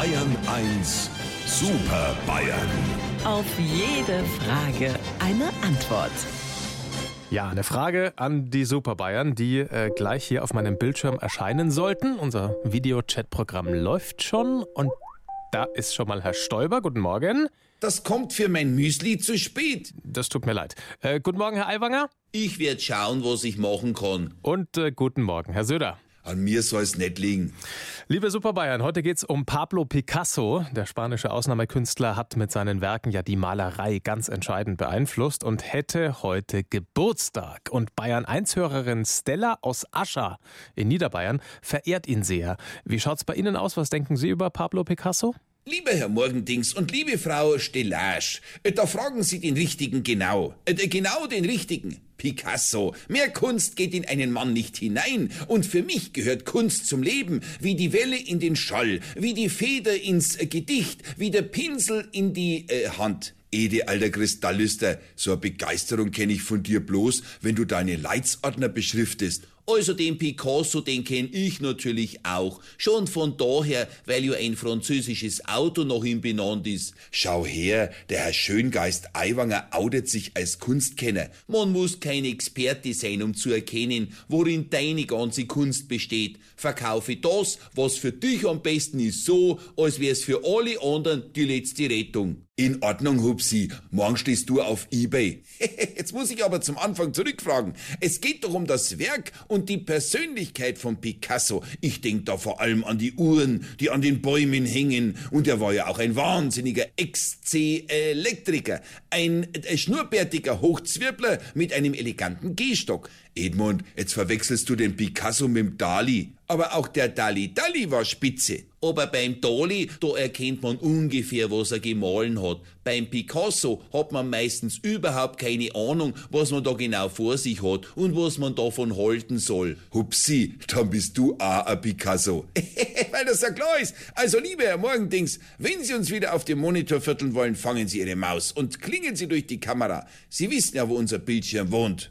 Bayern 1 Super Bayern. Auf jede Frage eine Antwort. Ja, eine Frage an die Super Bayern, die äh, gleich hier auf meinem Bildschirm erscheinen sollten. Unser Videochat-Programm läuft schon und da ist schon mal Herr Stoiber. Guten Morgen. Das kommt für mein Müsli zu spät. Das tut mir leid. Äh, guten Morgen, Herr Aiwanger. Ich werd schauen, was ich machen kann. Und äh, guten Morgen, Herr Söder. An mir soll's nicht liegen. Liebe Super Bayern, heute geht's um Pablo Picasso. Der spanische Ausnahmekünstler hat mit seinen Werken ja die Malerei ganz entscheidend beeinflusst und hätte heute Geburtstag. Und Bayern 1-Hörerin Stella aus Ascha in Niederbayern verehrt ihn sehr. Wie schaut's bei Ihnen aus? Was denken Sie über Pablo Picasso? Lieber Herr Morgendings und liebe Frau Stellage, äh, da fragen Sie den Richtigen genau. Äh, Genau den Richtigen. Picasso. Mehr Kunst geht in einen Mann nicht hinein. Und für mich gehört Kunst zum Leben, wie die Welle in den Schall, wie die Feder ins äh, Gedicht, wie der Pinsel in die äh, Hand. Ede, alter Kristallister, so eine Begeisterung kenne ich von dir bloß, wenn du deine Leitsordner beschriftest. Also den Picasso, den kenn ich natürlich auch. Schon von daher, weil ja ein französisches Auto nach ihm benannt ist. Schau her, der Herr Schöngeist Aiwanger outet sich als Kunstkenner. Man muss kein Experte sein, um zu erkennen, worin deine ganze Kunst besteht. Verkaufe das, was für dich am besten ist, so, als wär's für alle anderen die letzte Rettung. In Ordnung, Hupsi. Morgen stehst du auf Ebay. Jetzt muss ich aber zum Anfang zurückfragen. Es geht doch um das Werk und die Persönlichkeit von Picasso. Ich denk da vor allem an die Uhren, die an den Bäumen hängen. Und er war ja auch ein wahnsinniger Ex-C-Elektriker. Ein äh, schnurrbärtiger Hochzwirbler mit einem eleganten Gehstock. Edmund, jetzt verwechselst du den Picasso mit dem Dali. Aber auch der Dali Dali war spitze. Aber beim Dali, da erkennt man ungefähr, was er gemahlen hat. Beim Picasso hat man meistens überhaupt keine Ahnung, was man da genau vor sich hat und was man davon halten soll. Hupsi, dann bist du auch ein Picasso. Weil das ja klar ist. Also, lieber Herr Morgendings, wenn Sie uns wieder auf dem Monitor vierteln wollen, fangen Sie Ihre Maus und klingen Sie durch die Kamera. Sie wissen ja, wo unser Bildschirm wohnt.